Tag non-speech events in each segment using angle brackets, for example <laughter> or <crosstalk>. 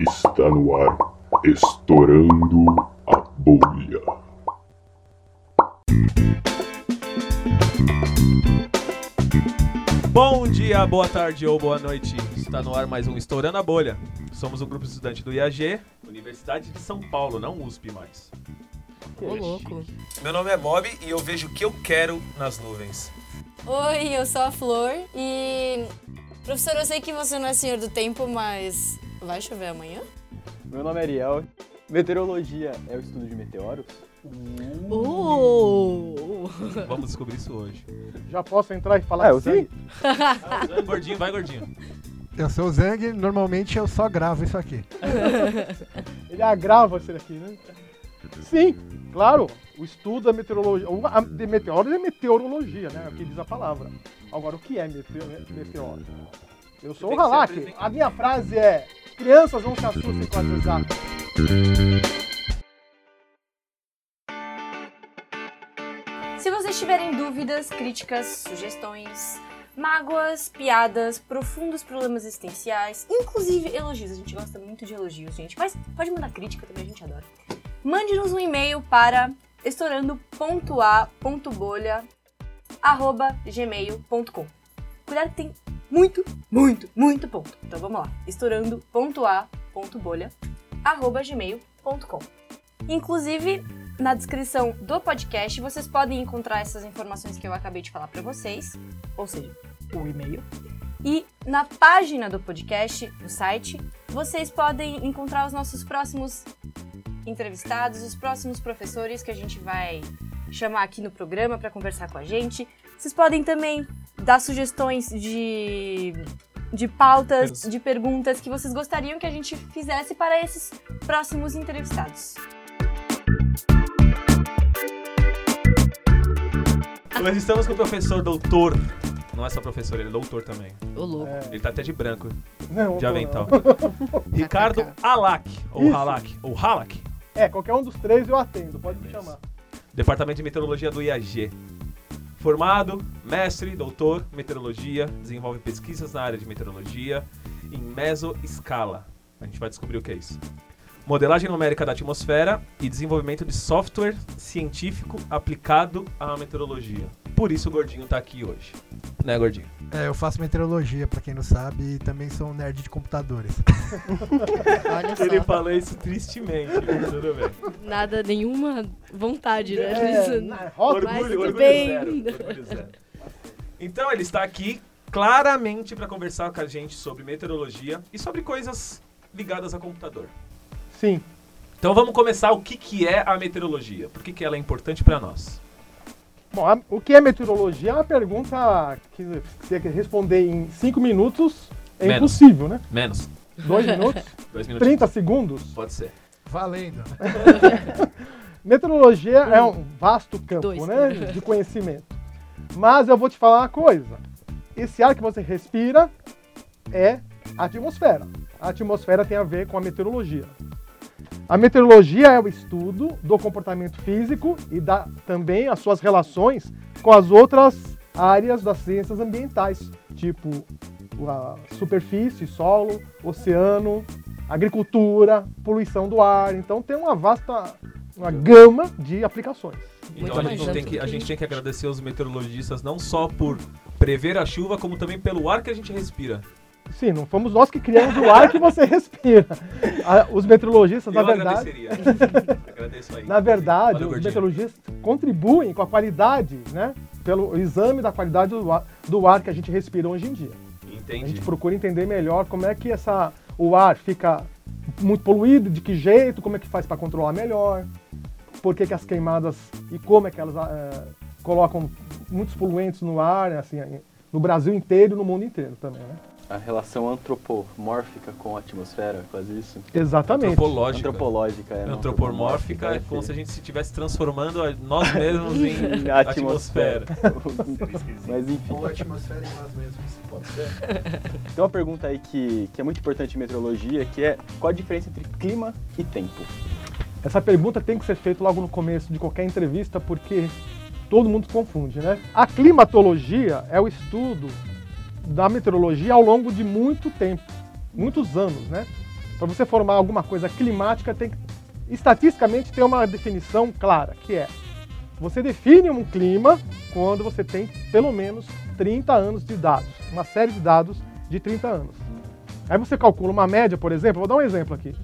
Está no ar, estourando a bolha. Bom dia, boa tarde ou boa noite. Está no ar mais um Estourando a Bolha. Somos um grupo estudante do IAG, Universidade de São Paulo, não USP mais. Ô, louco. Meu nome é Bob e eu vejo o que eu quero nas nuvens. Oi, eu sou a Flor e. Professor, eu sei que você não é senhor do tempo, mas. Vai chover amanhã? Meu nome é Ariel. Meteorologia é o estudo de meteoros? Uh! Vamos descobrir isso hoje. Já posso entrar e falar Ah, eu sim? Ah, <laughs> gordinho, vai gordinho. Eu sou o Zang, normalmente eu só gravo isso aqui. <laughs> Ele agrava esse daqui, né? Sim, claro. O estudo da meteorologia. o- A de meteoros é meteorologia, né? Aqui diz a palavra. Agora, o que é meteo- meteoro? Eu sou o Halak. A minha frase é: crianças não se assustem com as exatas. Se vocês tiverem dúvidas, críticas, sugestões, mágoas, piadas, profundos problemas existenciais, inclusive elogios, a gente gosta muito de elogios, gente, mas pode mandar crítica também, a gente adora. Mande-nos um e-mail para estourando.a.bolha@gmail.com. Cuidado que tem muito, muito, muito ponto. Então vamos lá. estourando.a.bolha@gmail.com. Inclusive, na descrição do podcast vocês podem encontrar essas informações que eu acabei de falar para vocês, ou seja, o e-mail. E na página do podcast, no site, vocês podem encontrar os nossos próximos entrevistados, os próximos professores que a gente vai chamar aqui no programa para conversar com a gente. Vocês podem também dar sugestões de, de pautas, de perguntas que vocês gostariam que a gente fizesse para esses próximos entrevistados. Hoje estamos com o professor doutor. Não é só professor, ele é doutor também. Ô, louco. Ele tá até de branco, Não, de avental. não. <laughs> Ricardo Alak, ou Isso. Halak, ou Halak. É, qualquer um dos três eu atendo, pode me chamar. Departamento de Meteorologia do IAG. Formado, mestre, doutor, meteorologia, desenvolve pesquisas na área de meteorologia em mesoescala. A gente vai descobrir o que é isso. Modelagem numérica da atmosfera e desenvolvimento de software científico aplicado à meteorologia. Por isso o Gordinho tá aqui hoje. Né, Gordinho? É, eu faço meteorologia, pra quem não sabe, e também sou um nerd de computadores. <laughs> Olha Ele falou isso tristemente, mas tudo bem. Nada, nenhuma vontade, né? É, na- Mas Orgulho, tudo orgulho bem. zero, orgulho zero. Então ele está aqui claramente para conversar com a gente sobre meteorologia e sobre coisas ligadas a computador. Sim. Então vamos começar o que, que é a meteorologia, por que, que ela é importante para nós. Bom, a- o que é meteorologia é uma pergunta que você quer responder em cinco minutos é Menos. impossível, né? Menos. Dois <laughs> minutos? Dois minutos. 30 segundos? Pode ser. Valendo. <laughs> Meteorologia é um vasto campo, Dois. né, de conhecimento. Mas eu vou te falar uma coisa. Esse ar que você respira é a atmosfera. A atmosfera tem a ver com a meteorologia. A meteorologia é o estudo do comportamento físico e da, também as suas relações com as outras áreas das ciências ambientais, tipo a superfície, solo, oceano, agricultura, poluição do ar. Então tem uma vasta uma gama de aplicações. Então a gente, tem que, a gente tem que agradecer aos meteorologistas não só por prever a chuva, como também pelo ar que a gente respira. Sim, não fomos nós que criamos o ar que você <laughs> respira. Os meteorologistas, na Eu verdade, agradeceria. <laughs> Agradeço aí. na verdade, Valeu, os Gordinho. meteorologistas contribuem com a qualidade, né? Pelo exame da qualidade do ar, do ar que a gente respira hoje em dia. A Entendi. gente procura entender melhor como é que essa, o ar fica muito poluído, de que jeito, como é que faz para controlar melhor, por que, que as queimadas e como é que elas eh, colocam muitos poluentes no ar, assim, no Brasil inteiro e no mundo inteiro também, né? A relação antropomórfica com a atmosfera, quase isso. Exatamente. Antropológica. Antropológica, é. Antropomórfica é como se a gente estivesse transformando nós <laughs> mesmos em atmosfera. <laughs> Mas enfim. Ou a atmosfera em nós mesmos, pode ser? <laughs> Tem uma pergunta aí que, que é muito importante em meteorologia, que é qual a diferença entre clima e tempo? Essa pergunta tem que ser feita logo no começo de qualquer entrevista, porque todo mundo confunde, né? A climatologia é o estudo da meteorologia ao longo de muito tempo, muitos anos, né? para você formar alguma coisa climática, tem que, estatisticamente, tem uma definição clara, que é você define um clima quando você tem pelo menos 30 anos de dados, uma série de dados de 30 anos. Aí você calcula uma média, por exemplo, vou dar um exemplo aqui.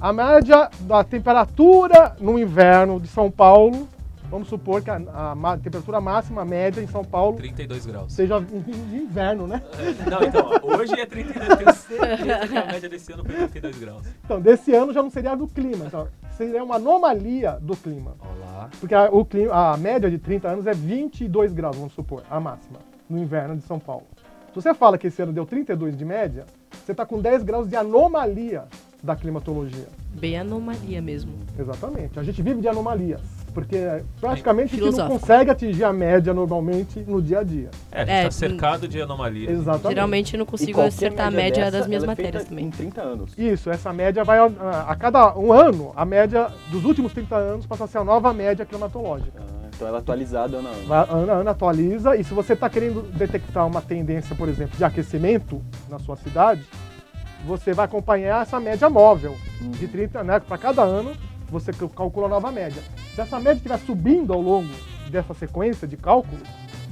A média da temperatura no inverno de São Paulo, vamos supor que a, a ma- temperatura máxima média em São Paulo 32 graus. seja de inverno, né? É, Não, então, hoje é 32, eu tenho certeza que a média desse ano foi 32 graus. Então, desse ano já não seria do clima, então seria uma anomalia do clima. Olá. Porque a, o clima, a média de 30 anos é 22 graus, vamos supor, a máxima, no inverno de São Paulo. Se você fala que esse ano deu 32 de média, você está com 10 graus de anomalia da climatologia. Bem anomalia mesmo. Exatamente. A gente vive de anomalias, porque praticamente a gente não consegue atingir a média normalmente no dia a dia. É, a gente É, tá cercado de anomalia. Exatamente. Geralmente eu não consigo acertar a média dessa, das minhas ela é matérias feita também. Em 30 anos. Isso, essa média vai a, a cada um ano, a média dos últimos 30 anos passa a ser a nova média climatológica. Ah, então ela é atualizada ano a ano. Vai, ano a ano atualiza e se você está querendo detectar uma tendência, por exemplo, de aquecimento na sua cidade, você vai acompanhar essa média móvel de 30, né? Para cada ano você cal- calcula a nova média. Se essa média estiver subindo ao longo dessa sequência de cálculos,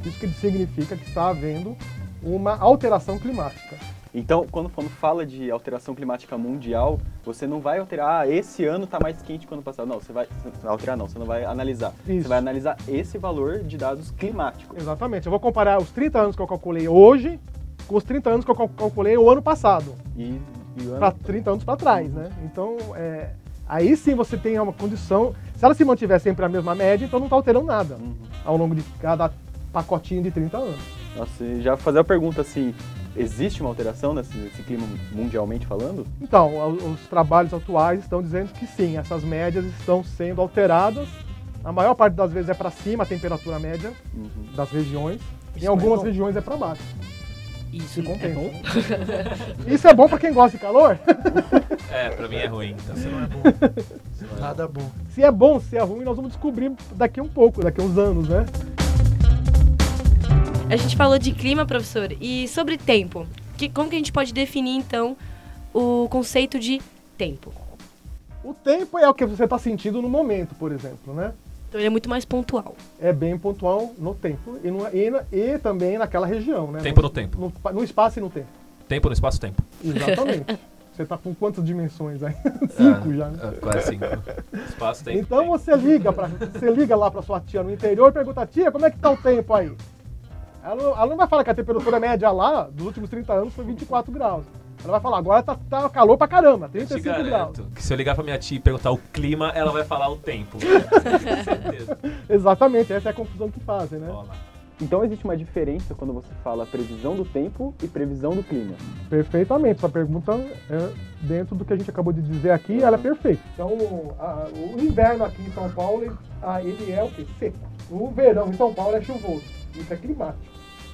isso que significa que está havendo uma alteração climática. Então, quando, quando fala de alteração climática mundial, você não vai alterar, ah, esse ano tá mais quente que o ano passado. Não, você vai, você não vai alterar não, você não vai analisar. Isso. Você vai analisar esse valor de dados climáticos. Exatamente. Eu vou comparar os 30 anos que eu calculei hoje com os 30 anos que eu cal- calculei o ano passado. E, e o ano... para 30 anos para trás, né? Então, é, aí sim você tem uma condição. Se ela se mantiver sempre a mesma média, então não está alterando nada Uhum. ao longo de cada pacotinho de 30 anos. Nossa, e já fazer a pergunta assim, existe uma alteração nesse, nesse clima mundialmente falando? Então, os trabalhos atuais estão dizendo que sim, essas médias estão sendo alteradas. A maior parte das vezes é para cima a temperatura média Uhum. das regiões. Isso em algumas é regiões é para baixo. Isso é compensa. bom. <laughs> Isso é bom para quem gosta de calor? É, pra mim é ruim. Então, Isso não é bom. Nada bom. se é bom, se é ruim, nós vamos descobrir daqui um pouco, daqui uns anos, né? A gente falou de clima, professor, e sobre tempo. Que, como que a gente pode definir, então, o conceito de tempo? O tempo é o que você está sentindo no momento, por exemplo, né? Então ele é muito mais pontual. é bem pontual no tempo e, no- e na- e também naquela região, né? Tempo no tempo. No, no espaço e no tempo. Tempo no espaço-tempo. Exatamente. <laughs> você tá com quantas dimensões aí? Cinco já, né? É, quase cinco. Espaço-tempo. Então você liga para você liga lá para sua tia no interior e pergunta: "Tia, como é que tá o tempo aí?" Ela não, ela não vai falar que a temperatura média lá dos últimos 30 anos foi 24 graus. Ela vai falar: "Agora tá, tá calor pra caramba, Eu te 35 graus". garanto que se eu ligar pra minha tia e perguntar o clima, ela vai falar o tempo. <laughs> Com certeza. Exatamente, essa é a confusão que fazem, né? Então existe uma diferença quando você fala previsão do tempo e previsão do clima. Perfeitamente. Sua pergunta é dentro do que a gente acabou de dizer aqui, ela é perfeita. Então, a- o inverno aqui em São Paulo, ele, ah, ele é o quê? Seco. O verão em São Paulo é chuvoso. Isso é climático.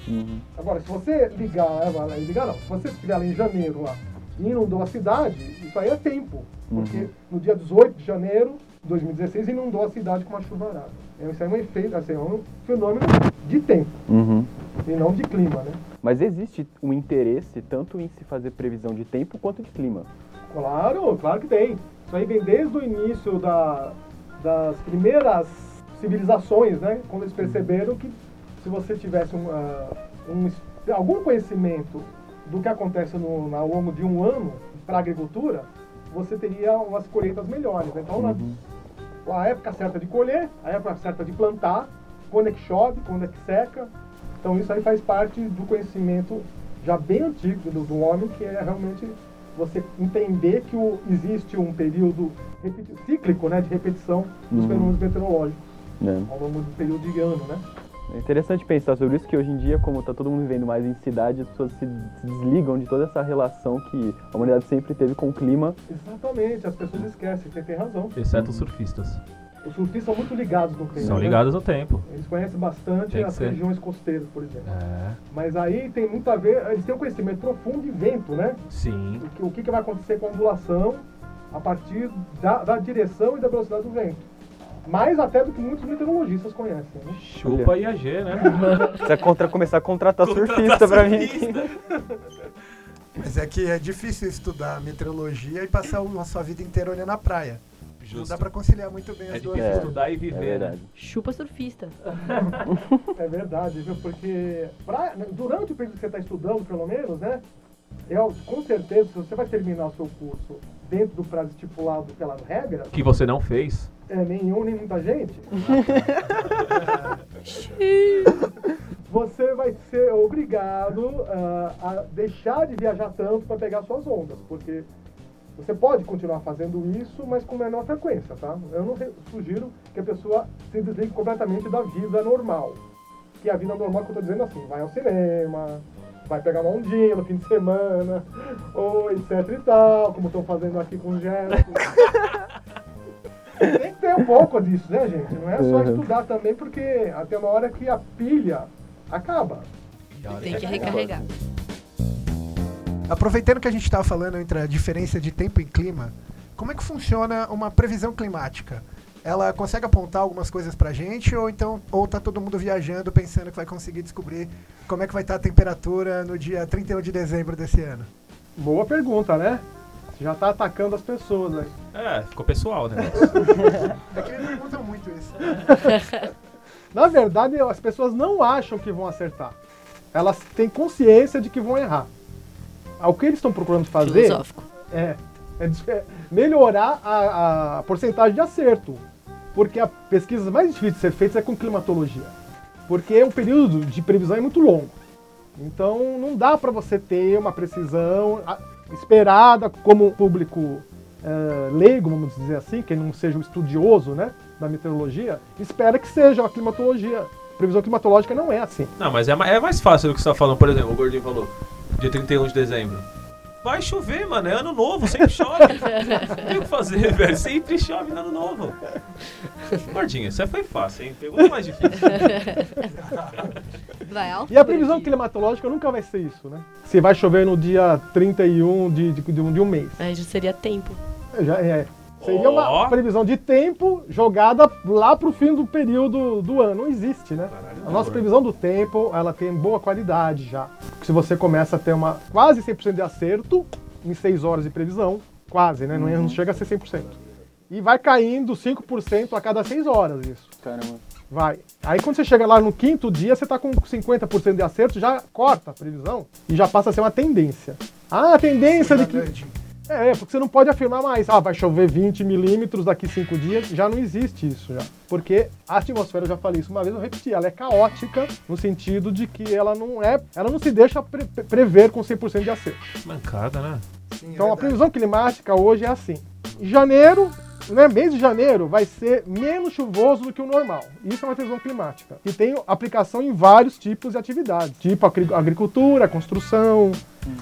Uhum. Agora, se você ligar, eh, ligar não, se você estiver lá em janeiro lá, e inundou a cidade, isso aí é tempo. Porque Uhum. no dia 18 de janeiro de 2016 inundou a cidade com uma chuvarada. Então, Isso aí é um efeito, assim, é um fenômeno de tempo Uhum. e não de clima, né? Mas existe um interesse tanto em se fazer previsão de tempo quanto de clima. Claro, claro que tem. Isso aí vem desde o início da- das primeiras civilizações, né? Quando eles perceberam que se você tivesse um, ah, um algum conhecimento do que acontece no, ao longo de um ano para a agricultura, você teria umas colheitas melhores. Então, na- a época certa de colher, a época certa de plantar, quando é que chove, quando é que seca. Então isso aí faz parte do conhecimento já bem antigo do, do homem, que é realmente você entender que o- existe um período cíclico né, de repetição dos Uhum. fenômenos meteorológicos Né? ao longo do período de ano. Né? É interessante pensar sobre isso que hoje em dia, como está todo mundo vivendo mais em cidade, as pessoas se, desligam de toda essa relação que a humanidade sempre teve com o clima. Exatamente, as pessoas esquecem, você tem razão. Exceto os surfistas. Os surfistas são muito ligados no tempo. São né? ligados ao tempo. Eles conhecem bastante as ser. regiões costeiras, por exemplo. É. Mas aí tem muito a ver, eles têm um conhecimento profundo de vento, né? Sim. o que, o que que vai acontecer com a ondulação a partir da, da direção e da velocidade do vento. Mais até do que muitos meteorologistas conhecem. Né? Chupa IAG, né? <laughs> Precisa contra, começar a contratar surfista pra mim. <laughs> Mas é que é difícil estudar meteorologia e passar a sua vida inteira olhando a praia. Não Justo. dá pra conciliar muito bem É as duas difícil É, estudar e É viver. né? verdade. Chupa surfista. <laughs> É verdade, viu? Porque pra- durante o período que você está estudando, pelo menos, né? Eu, com certeza, se você vai terminar o seu curso dentro do prazo estipulado pela regra, Que você não fez. É nenhum nem muita gente, <laughs> você vai ser obrigado ah, a deixar de viajar tanto para pegar suas ondas, porque você pode continuar fazendo isso, mas com menor frequência, tá? Eu não sugiro que a pessoa se desligue completamente da vida normal. Que a vida normal que eu tô dizendo assim, vai ao cinema, vai pegar uma ondinha no fim de semana, ou etc e tal, como estão fazendo aqui com o Gerson. <laughs> Tem que ter um pouco disso, né, gente? Não é só Uhum. estudar também, porque até uma hora que a pilha acaba. Tem que recarregar. Aproveitando que a gente estava falando entre a diferença de tempo e clima, como é que funciona uma previsão climática? Ela consegue apontar algumas coisas pra gente ou então ou tá todo mundo viajando pensando que vai conseguir descobrir como é que vai estar a temperatura no dia 31 de dezembro desse ano? Boa pergunta, né? Você já tá atacando as pessoas, né? É, ficou pessoal, né? É que eles perguntam muito isso. <laughs> Na verdade, as pessoas não acham que vão acertar. Elas têm consciência de que vão errar. O que eles estão procurando fazer é, é é melhorar a, a porcentagem de acerto. Porque a pesquisa mais difícil de ser feita é com climatologia. Porque o período de previsão é muito longo. Então não dá para você ter uma precisão ah, esperada como público eh, leigo, vamos dizer assim, que não seja um estudioso né, da meteorologia, espera que seja a climatologia. Previsão climatológica não é assim. Não, mas é, é mais fácil do que você tá falando, por exemplo, o Gordinho falou, dia 31 de dezembro. Vai chover, mano, é ano novo, sempre chove. <laughs> Não tem o que fazer, velho, sempre chove no ano novo. Gordinho, isso aí foi fácil, hein? Pergunta mais difícil. Vai. E a previsão climatológica nunca vai ser isso, né? Se vai chover no dia 31 de, de, de, um, de um mês. Aí já seria tempo. Já é. Seria uma previsão de tempo jogada lá pro fim do período do ano. Não existe, né? A nossa previsão do tempo, ela tem boa qualidade já. Porque se você começa a ter uma quase 100% de acerto em 6 horas de previsão, quase, né? Não, é- não chega a ser 100%. E vai caindo 5% a cada 6 horas isso. Caramba. Vai. Aí quando você chega lá no quinto dia, você tá com 50% de acerto, já corta a previsão e já passa a ser uma tendência. Ah, a tendência de que... Nadante. É, porque você não pode afirmar mais, ah, vai chover 20 milímetros daqui 5 dias, já não existe isso já. Porque a atmosfera, eu já falei isso uma vez, eu repeti, ela é caótica no sentido de que ela não é, ela não se deixa pre- pre- prever com 100% de acerto. Mancada, né? Sim, é Então a verdade. previsão climática hoje é assim. Em janeiro, né, mês de janeiro vai ser menos chuvoso do que o normal. Isso é uma previsão climática. E tem aplicação em vários tipos de atividades, tipo agri- agricultura, construção,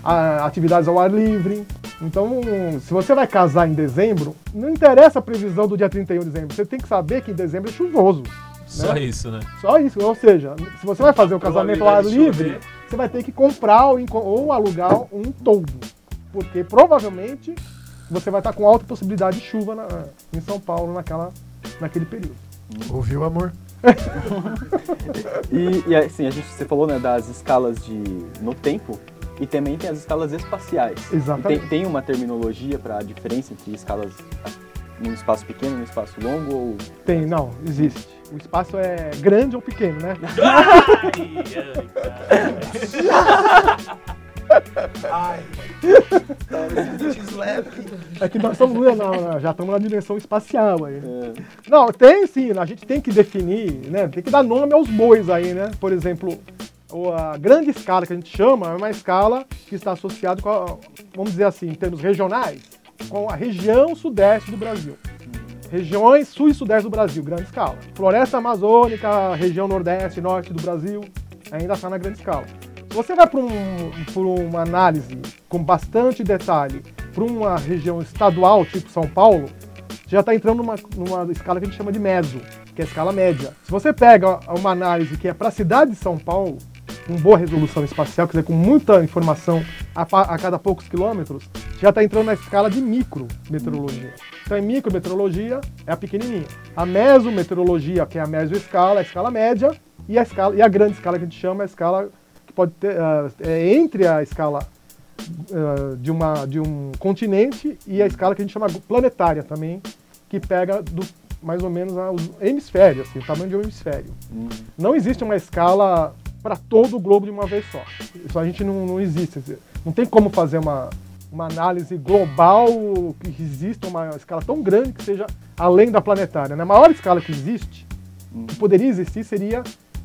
atividades ao ar livre. Então, se você vai casar em dezembro, não interessa a previsão do dia 31 de dezembro. Você tem que saber que em dezembro é chuvoso. Só isso, né? Só isso. Ou seja, se você vai fazer o casamento ao ar livre, você vai ter que comprar ou alugar um toldo. Porque provavelmente você vai estar com alta possibilidade de chuva na- em São Paulo naquela, naquele período. Ouviu, amor? <laughs> E, e assim, a gente, você falou né, das escalas de, no tempo e também tem as escalas espaciais. Exatamente. Tem, tem uma terminologia para a diferença entre escalas num espaço pequeno e num espaço longo? Ou... Tem, não, existe. O espaço é grande ou pequeno, né? <laughs> Ai. <laughs> Slap. <laughs> É que nós estamos na- na- já estamos na dimensão espacial aí. É, Não, tem sim, a gente tem que definir, né? Tem que dar nome aos bois aí, né? Por exemplo, a grande escala que a gente chama é uma escala que está associada com, a, vamos dizer assim, em termos regionais, com a região sudeste do Brasil. Regiões sul e sudeste do Brasil, grande escala. Floresta Amazônica, região nordeste e norte do Brasil, ainda está na grande escala. Você vai para um, uma análise com bastante detalhe para uma região estadual, tipo São Paulo, já está entrando numa, numa escala que a gente chama de meso, que é a escala média. Se você pega uma análise que é para a cidade de São Paulo, com boa resolução espacial, quer dizer, com muita informação a, a cada poucos quilômetros, já está entrando na escala de micrometeorologia. Então, em micrometeorologia é a pequenininha. A mesometeorologia, que é a mesoescala, é a escala média, e a, escala, e a grande escala que a gente chama é a escala que pode ter, ah, é entre a escala eh, de, uma, de um continente e a escala que a gente chama planetária também, que pega do, mais ou menos a- os hemisférios, assim, o tamanho de um hemisfério. Hum. Não existe uma escala para todo o globo de uma vez só. Isso a gente não, não existe. Não tem como fazer uma, uma análise global que exista uma escala tão grande que seja além da planetária. né? A maior escala que existe, Hum. que poderia existir, seria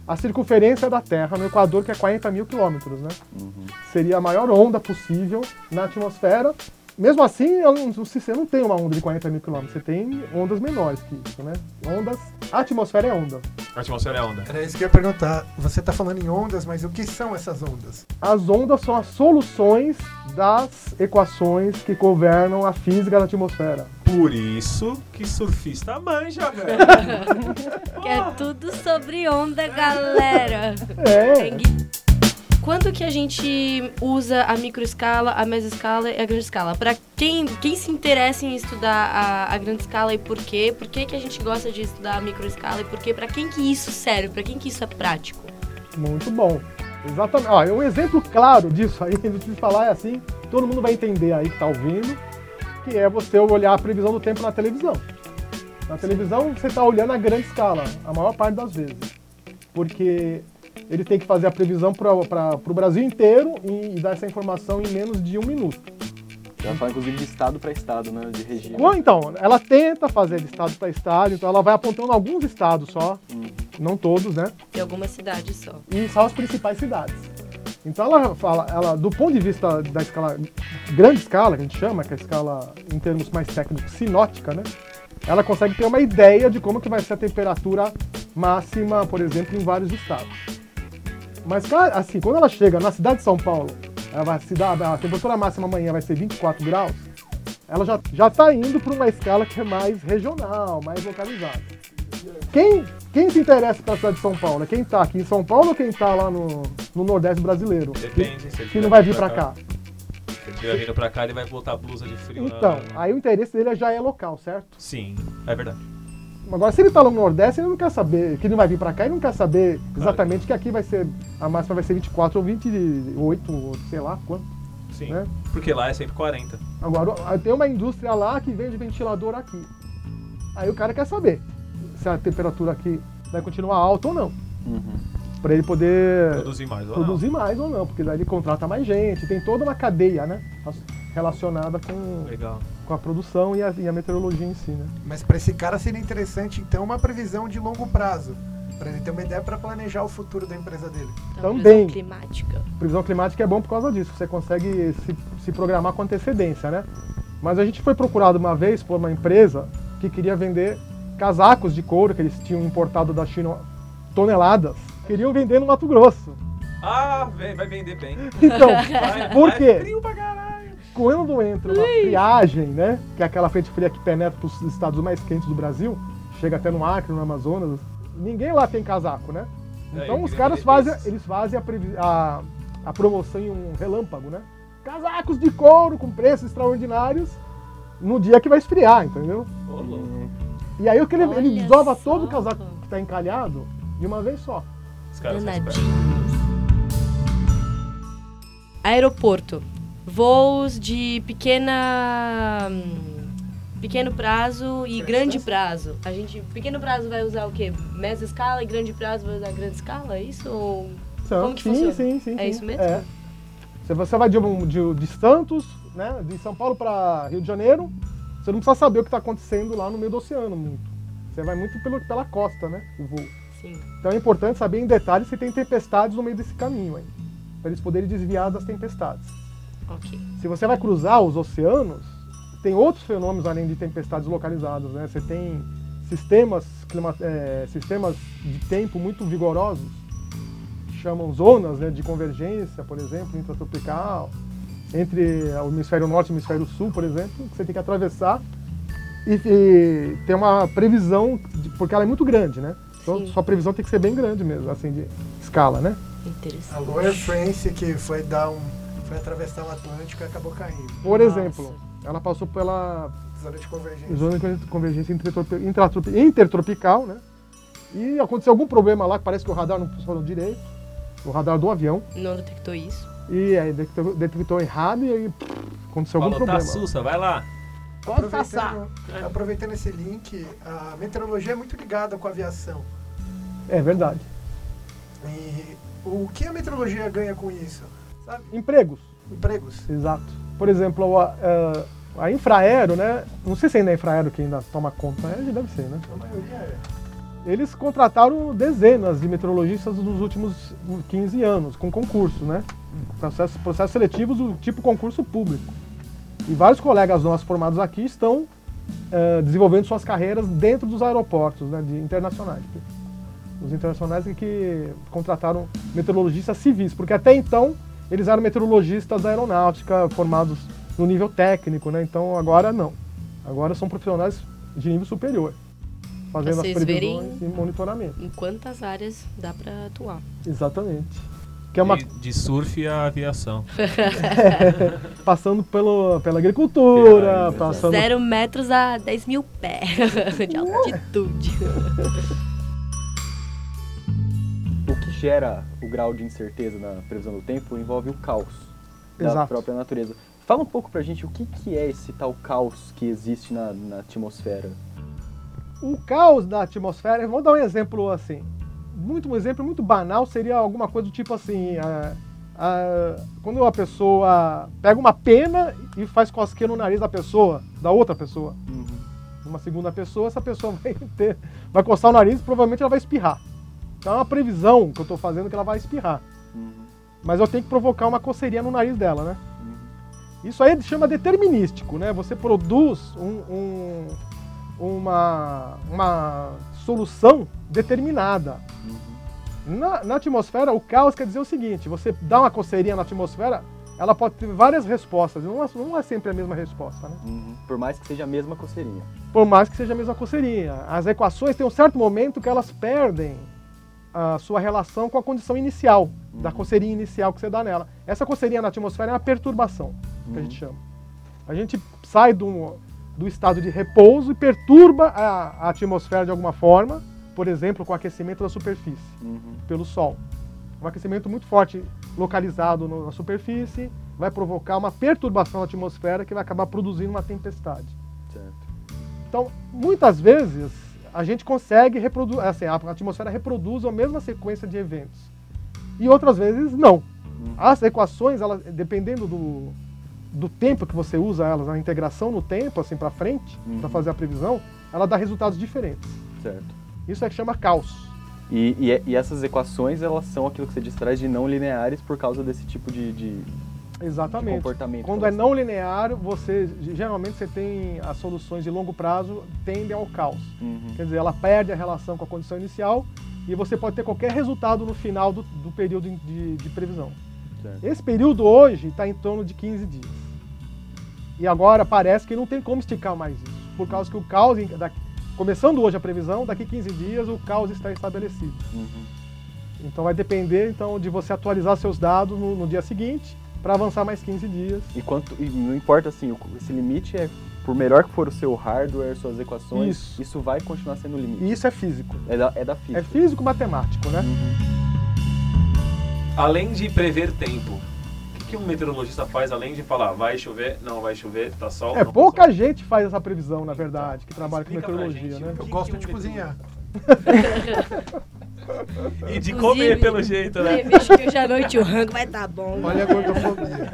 a circunferência da Terra no Equador, que é 40 mil quilômetros. Né? Uhum. Seria a maior onda possível na atmosfera. Mesmo assim, eu não- você não tem uma onda de 40 mil quilômetros, você tem ondas menores que isso, né? Ondas. A atmosfera é onda. A atmosfera é onda. Era isso que eu ia perguntar. Você tá falando em ondas, mas o que são essas ondas? As ondas são as soluções das equações que governam a física da atmosfera. Por isso que surfista manja, <laughs> velho. Que é tudo sobre onda, galera. É. Quando que a gente usa a microescala, a mesescala e a grande escala? Pra quem, quem se interessa em estudar a, a grande escala e por quê? Por que, que a gente gosta de estudar a microescala e por quê? Pra quem que isso serve? Pra quem que isso é prático? Muito bom. Exatamente. Ó, um exemplo claro disso aí, que a gente falar é assim, todo mundo vai entender aí que tá ouvindo, que é você olhar a previsão do tempo na televisão. Na televisão você está olhando a grande escala, a maior parte das vezes. Porque ele tem que fazer a previsão para o Brasil inteiro e, e dar essa informação em menos de um minuto. Ela fala, inclusive, de estado para estado, né? De região. Bom, Então, ela tenta fazer de estado para estado, então ela vai apontando alguns estados só, Hum. não todos, né? Em algumas cidades só. e são as principais cidades. Então ela fala, ela, do ponto de vista da escala, grande escala, que a gente chama, que é a escala, em termos mais técnicos, sinótica, né? Ela consegue ter uma ideia de como que vai ser a temperatura máxima, por exemplo, em vários estados. Mas, cara, assim, quando ela chega na cidade de São Paulo, ela vai se dar, a temperatura máxima amanhã vai ser 24 graus, ela já, já tá indo para uma escala que é mais regional, mais localizada. Quem, quem se interessa pela cidade de São Paulo? É quem tá aqui em São Paulo ou quem tá lá no, no Nordeste brasileiro? Depende. Ele Que não vai vir pra cá. Se ele estiver vindo pra cá, ele vai botar blusa de frio. na- Então, aí o interesse dele já é local, certo? Sim, é verdade. Agora, se ele tá lá no Nordeste, ele não quer saber, que ele não vai vir pra cá, ele não quer saber exatamente que aqui vai ser, a máxima vai ser 24 ou 28, ou sei lá quanto, Sim. né? Porque lá é sempre 40. Agora, tem uma indústria lá que vende ventilador aqui. Aí o cara quer saber se a temperatura aqui vai continuar alta ou não. Uhum. Pra ele poder Produzir mais ou produzir mais ou não, porque daí ele contrata mais gente, tem toda uma cadeia, né? Relacionada com. Legal. com a produção e a, e a meteorologia em si, né? Mas para esse cara seria interessante, então, uma previsão de longo prazo. Para ele ter uma ideia para planejar o futuro da empresa dele. Então, Também. previsão climática. Previsão climática é bom por causa disso, você consegue se, se programar com antecedência, né? Mas a gente foi procurado uma vez por uma empresa que queria vender casacos de couro que eles tinham importado da China toneladas. Queriam vender no Mato Grosso. Ah, vai vender bem. Então, Vai, por vai quê? frio pra caralho. Quando entra uma friagem, né? Que é aquela frente fria que penetra para os estados mais quentes do Brasil, chega até no Acre, no Amazonas, ninguém lá tem casaco, né? É, Então eu os caras fazem, eles fazem a, a, a promoção em um relâmpago, né? Casacos de couro com preços extraordinários no dia que vai esfriar, entendeu? Ô, louco. E aí o que ele, ele desova só. todo o casaco que tá encalhado de uma vez só. Os caras. Aeroporto. Voos de pequena. Pequeno prazo e grande prazo. A gente, pequeno prazo vai usar o quê? Mesa escala e grande prazo vai usar grande escala? É isso? Ou... São- Como que sim, funciona? sim, sim, É sim. isso mesmo? É. Se você vai de, de, de Santos, né, de São Paulo para Rio de Janeiro, você não precisa saber o que está acontecendo lá no meio do oceano muito. Você vai muito pelo, pela costa, né, o voo. Sim. Então é importante saber em detalhes se tem tempestades no meio desse caminho aí, para eles poderem desviar das tempestades. Ok. Se você vai cruzar os oceanos, tem outros fenômenos além de tempestades localizadas, né? Você tem sistemas, clima, é, sistemas de tempo muito vigorosos, que chamam zonas né, de convergência, por exemplo, intratropical, entre o hemisfério norte e o hemisfério sul, por exemplo, que você tem que atravessar e, e ter uma previsão, de- porque ela é muito grande, né? Então Sim. sua previsão tem que ser bem grande mesmo, assim, de escala, né? A Interessante. Lower France, que foi dar um. Foi atravessar o Atlântico e acabou caindo. Por Nossa. exemplo, ela passou pela Zona de convergência. zona de convergência intertropi- intratropi- intertropical, né? E aconteceu algum problema lá, que parece que o radar não funcionou direito, o radar do avião. Não detectou isso. E aí detectou, detectou errado e aí pff, aconteceu algum Falou, tá problema. sussa, vai lá. Pode passar. Aproveitando, aproveitando esse link, a meteorologia é muito ligada com a aviação. É verdade. E o que a meteorologia ganha com isso? Sabe? Empregos. Empregos. Exato. Por exemplo, a, a, a Infraero, né? Não sei se ainda é Infraero que ainda toma conta. É, deve ser, né? A maioria é. Eles contrataram dezenas de meteorologistas nos últimos 15 anos, com concurso, né? Processos, processos seletivos do tipo concurso público. E vários colegas nossos formados aqui estão eh, desenvolvendo suas carreiras dentro dos aeroportos né, de internacionais. Os internacionais que contrataram meteorologistas civis, porque até então eles eram meteorologistas da aeronáutica, formados no nível técnico, né? Então agora não. Agora são profissionais de nível superior, fazendo as vocês previsões verem- e monitoramento. Em quantas áreas dá pra atuar? Exatamente. Que é uma De, de surf a aviação. <laughs> <laughs> passando pelo, pela agricultura, passando Zero metros a 10 mil pés <laughs> de altitude. Gera o grau de incerteza na previsão do tempo envolve o caos da Exato. própria natureza. Fala um pouco pra gente o que, que é esse tal caos que existe na, na atmosfera. o caos da atmosfera. Vamos dar um exemplo assim. Muito, um exemplo muito banal seria alguma coisa do tipo assim: a- a- quando a pessoa pega uma pena e faz cosquinha no nariz da pessoa, da outra pessoa, uma segunda pessoa, essa pessoa <laughs> vai ter, vai coçar o nariz e provavelmente ela vai espirrar. Então é uma previsão que eu estou fazendo que ela vai espirrar. Uhum. Mas eu tenho que provocar uma coceirinha no nariz dela, né? Isso aí chama determinístico, né? Você produz um- um- uma, uma solução determinada. Na, na atmosfera, o caos quer dizer o seguinte: você dá uma coceirinha na atmosfera, ela pode ter várias respostas, não é, não é sempre a mesma resposta, né? Uhum. Por mais que seja a mesma coceirinha. Por mais que seja a mesma coceirinha. As equações têm um certo momento que elas perdem a sua relação com a condição inicial, da coceirinha inicial que você dá nela. Essa coceirinha na atmosfera é uma perturbação, que a gente chama. A gente sai do, do estado de repouso e perturba a, a atmosfera de alguma forma, por exemplo, com o aquecimento da superfície Uhum. pelo Sol. Um aquecimento muito forte localizado no- na superfície vai provocar uma perturbação na atmosfera que vai acabar produzindo uma tempestade. Certo. Então, muitas vezes, a gente consegue reproduzir, assim, a atmosfera reproduz a mesma sequência de eventos. E outras vezes, não. As equações, elas, dependendo do, do tempo que você usa elas, a integração no tempo, assim, para frente, para fazer a previsão, ela dá resultados diferentes. Certo. Isso é que chama caos. E, e, e essas equações, elas são aquilo que você diz traz de não lineares por causa desse tipo de, de Exatamente. comportamento. Quando é não linear, você geralmente você tem as soluções de longo prazo tendem ao caos. Uhum. Quer dizer, ela perde a relação com a condição inicial e você pode ter qualquer resultado no final do, do período de, de previsão. Certo. Esse período hoje está em torno de 15 dias. E agora parece que não tem como esticar mais isso, por causa que o caos, da- começando hoje a previsão, daqui 15 dias o caos está estabelecido. Uhum. Então vai depender então de você atualizar seus dados no, no dia seguinte para avançar mais 15 dias. E, quanto, e não importa assim, esse limite é, por melhor que for o seu hardware, suas equações, Isso. vai continuar sendo o limite. E isso é físico. É da, é da física. É físico-matemático, né? Além de prever tempo, o que, que um meteorologista faz além de falar vai chover, não vai chover, tá sol? É, não pouca tá sol? gente faz essa previsão, na verdade, que trabalha com Explica pra meteorologia, gente né? o Eu que gosto que de um cozinhar. <laughs> <laughs> <laughs> E de Inclusive- comer, pelo jeito, né? Prevejo que hoje à noite o rango vai estar bom. Olha a gordofobia.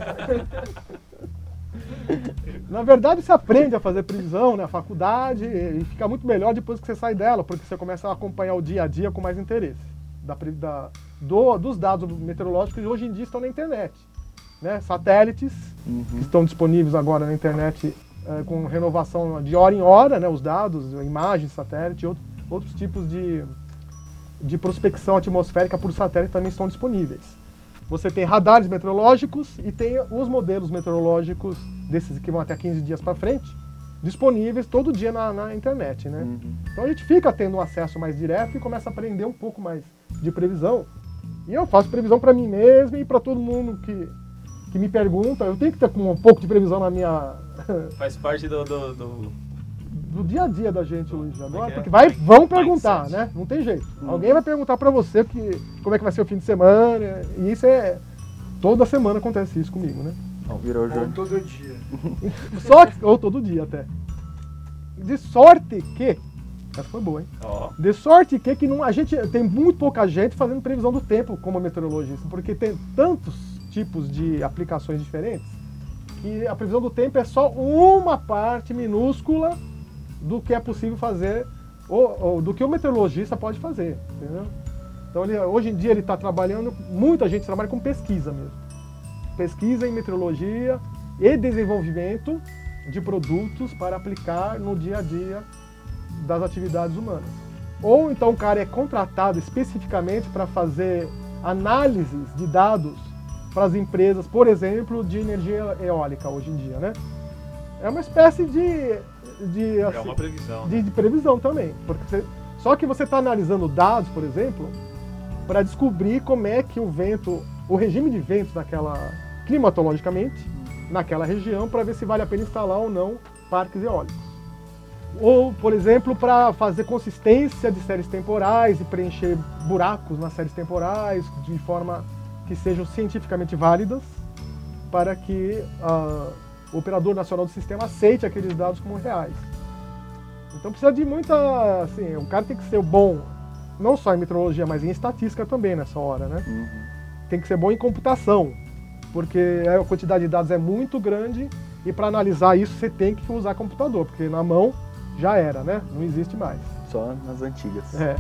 Na verdade, você aprende a fazer previsão na faculdade e fica muito melhor depois que você sai dela, porque você começa a acompanhar o dia a dia com mais interesse. Da, da- do- dos dados meteorológicos que hoje em dia estão na internet. Né? Satélites que estão disponíveis agora na internet eh, com renovação de hora em hora, né? os dados, imagens satélite e outro- outros tipos de, de prospecção atmosférica por satélite também estão disponíveis. Você tem radares meteorológicos e tem os modelos meteorológicos desses que vão até 15 dias para frente, disponíveis todo dia na, na internet, né? Uhum. Então a gente fica tendo um acesso mais direto e começa a aprender um pouco mais de previsão. E eu faço previsão para mim mesmo e para todo mundo que, que me pergunta. Eu tenho que ter com um pouco de previsão na minha Faz parte do. do, do- do dia a dia da gente, Luiz, agora, é? porque vai, vão perguntar, né? Não tem jeito. Alguém vai perguntar para você que, como é que vai ser o fim de semana, e isso é, Toda semana acontece isso comigo, né? Virou Ou jogo. todo dia. <laughs> Só que, ou todo dia até. De sorte que. Essa foi boa, hein? Ó, De sorte que, que não, a gente tem muito pouca gente fazendo previsão do tempo como meteorologista, porque tem tantos tipos de aplicações diferentes que a previsão do tempo é só uma parte minúscula do que é possível fazer ou, ou do que o meteorologista pode fazer, entendeu? Então ele- hoje em dia ele está trabalhando, muita gente trabalha com pesquisa mesmo, pesquisa em meteorologia e desenvolvimento de produtos para aplicar no dia a dia das atividades humanas. Ou então o cara é contratado especificamente para fazer análises de dados para as empresas, por exemplo, de energia eólica hoje em dia, né? É uma espécie de, de, é assim, uma previsão. de, de previsão também. Porque você- só que você está analisando dados, por exemplo, para descobrir como é que o vento, o regime de ventos daquela, climatologicamente, naquela região, para ver se vale a pena instalar ou não parques eólicos. Ou, por exemplo, para fazer consistência de séries temporais e preencher buracos nas séries temporais de forma que sejam cientificamente válidas, para que ah, o operador nacional do sistema aceite aqueles dados como reais. Então precisa de muita. Assim, o cara tem que ser bom, não só em meteorologia, mas em estatística também nessa hora, né? Uhum. Tem que ser bom em computação, porque a quantidade de dados é muito grande e para analisar isso você tem que usar computador, porque na mão já era, né? Não existe mais. Só nas antigas. É.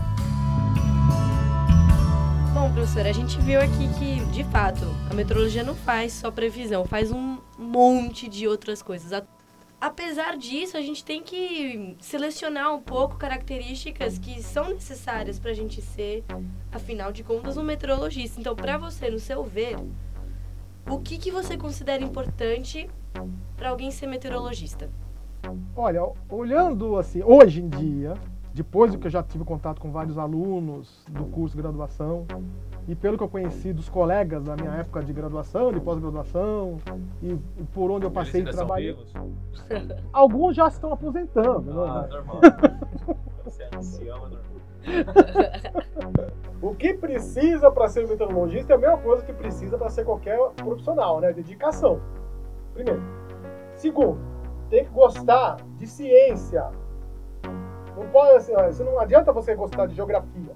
Bom, professor, a gente viu aqui que, de fato, a meteorologia não faz só previsão, faz um monte de outras coisas. Apesar disso, a gente tem que selecionar um pouco características que são necessárias para a gente ser, afinal de contas, um meteorologista. Então, para você, no seu ver, o que, que você considera importante para alguém ser meteorologista? Olha, olhando assim, hoje em dia, depois do que eu já tive contato com vários alunos do curso de graduação, e pelo que eu conheci dos colegas da minha época de graduação, de pós-graduação, e por onde eu passei trabalhando, <laughs> alguns já estão aposentando. Ah, né? normal. Você é ancião, é normal. <laughs> O que precisa para ser meteorologista é a mesma coisa que precisa para ser qualquer profissional, né? Dedicação. Primeiro. Segundo, tem que gostar de ciência. Não pode, assim, não adianta você gostar de geografia.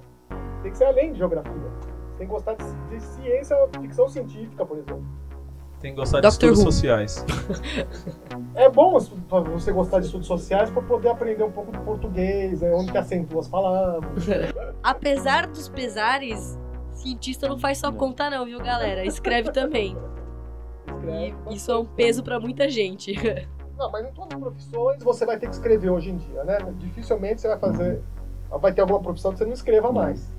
Tem que ser além de geografia. Você tem que gostar de, de ciência, ficção científica, por exemplo. Tem que gostar de estudos Who. Sociais. <laughs> É bom você gostar de estudos sociais para poder aprender um pouco de português, é onde que acentua as palavras. <laughs> Apesar dos pesares, cientista não faz só conta não, viu, galera? Escreve também. Escreve E isso é um peso para muita gente. <laughs> Não, mas em todas as profissões você vai ter que escrever hoje em dia, né? Dificilmente você vai fazer. Vai ter alguma profissão que você não escreva mais.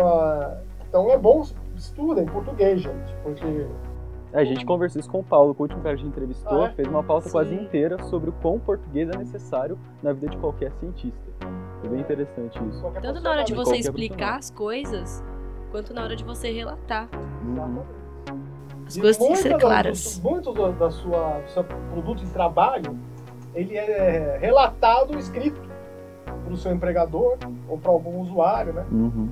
Ah, então é bom estuda em português, gente, porque É, a gente conversou isso com o Paulo, que o último cara que a gente entrevistou, Ah, é? fez uma pauta quase Sim. inteira sobre o quão português é necessário na vida de qualquer cientista. Foi bem interessante isso. qualquer Tanto na hora de você explicar as coisas, quanto na hora de você relatar. Uhum. As E coisas têm que ser da- claras. do- Muito do, da sua, do seu produto de trabalho, ele é relatado, escrito para o seu empregador ou para algum usuário, né? Uhum.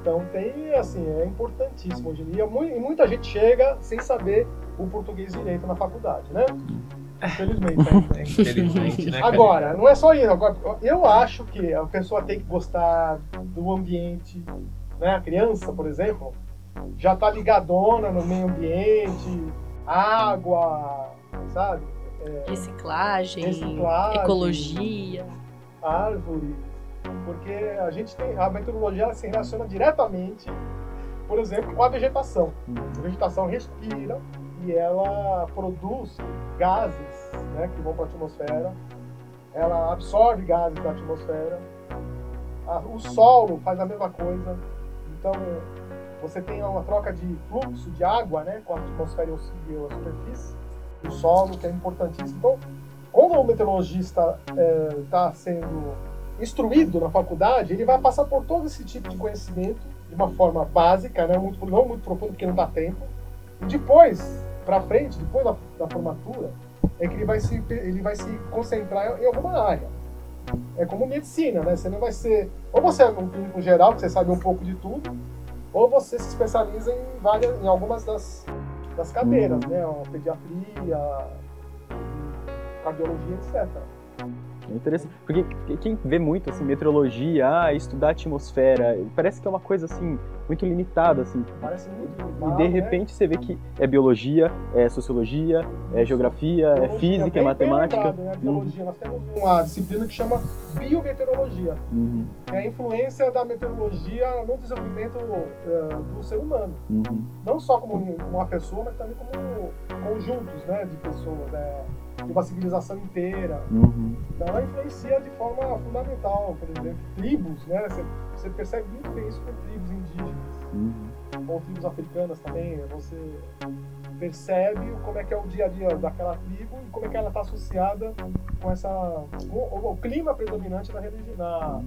Então tem, assim, é importantíssimo hoje em dia. E muita gente chega sem saber o português direito na faculdade, né? Infelizmente. né? <laughs> Infelizmente, né? Agora, não é só isso. Agora, eu acho que a pessoa tem que gostar do ambiente, né? A criança, por exemplo, já tá ligadona no meio ambiente, água, sabe? Reciclagem, Reciclagem. ecologia. árvores, porque a gente tem a meteorologia ela se relaciona diretamente, por exemplo, com a vegetação. A vegetação respira e ela produz gases, né, que vão para a atmosfera. Ela absorve gases da atmosfera. O solo faz a mesma coisa. Então você tem uma troca de fluxo de água, né, com a atmosfera e a superfície, o solo que é importantíssimo. Então quando o meteorologista está sendo instruído na faculdade, ele vai passar por todo esse tipo de conhecimento de uma forma básica, né, muito, não muito profundo, porque não dá tempo. E depois, para frente, depois da, da formatura, é que ele vai, se, ele vai se concentrar em alguma área. É como medicina, né? Você não vai ser. Ou você é um clínico geral, que você sabe um pouco de tudo, ou você se especializa em várias, em algumas das, das cadeiras, Uhum. né? Pediatria, cardiologia, etc. É interessante, porque quem vê muito assim meteorologia, ah, estudar a atmosfera, parece que é uma coisa assim muito limitada assim. Parece muito E de né? repente você vê que é biologia, é sociologia, é geografia, é Biologia, física, é bem- bem matemática. lembrado, né? Biologia. Nós temos uma disciplina que chama biometeorologia, Uhum, é a influência da meteorologia no desenvolvimento eh, do ser humano. uhum, Não só como uma pessoa, mas também como conjuntos né, de pessoas, né, de uma civilização inteira. uhum. Então ela influencia de forma fundamental, por exemplo, tribos, né? Você, você percebe muito bem isso com tribos indígenas, uhum. com tribos africanas também. Você percebe como é que é o dia a dia daquela tribo e como é que ela está associada com essa com o, o clima predominante da religião, na,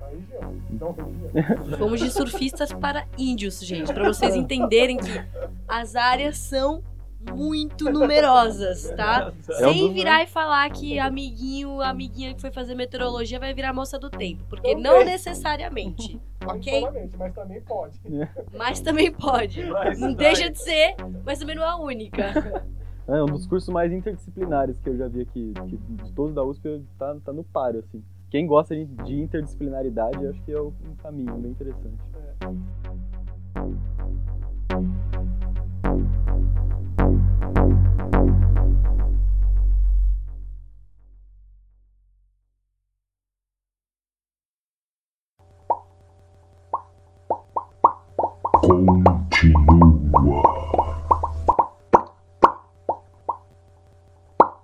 na região, não religião. Vamos <laughs> de surfistas para índios, gente, pra vocês entenderem que as áreas são muito numerosas, tá? É Sem virar e falar que amiguinho, amiguinha que foi fazer meteorologia vai virar moça do tempo, porque Também. não necessariamente, Não ok? mas também pode. Mas também pode. Mas Não deixa de ser, mas também não é a única. É um dos cursos mais interdisciplinares que eu já vi aqui, que de todos da USP tá, tá no páreo, assim. Quem gosta de, de interdisciplinaridade, acho que é um caminho bem interessante. com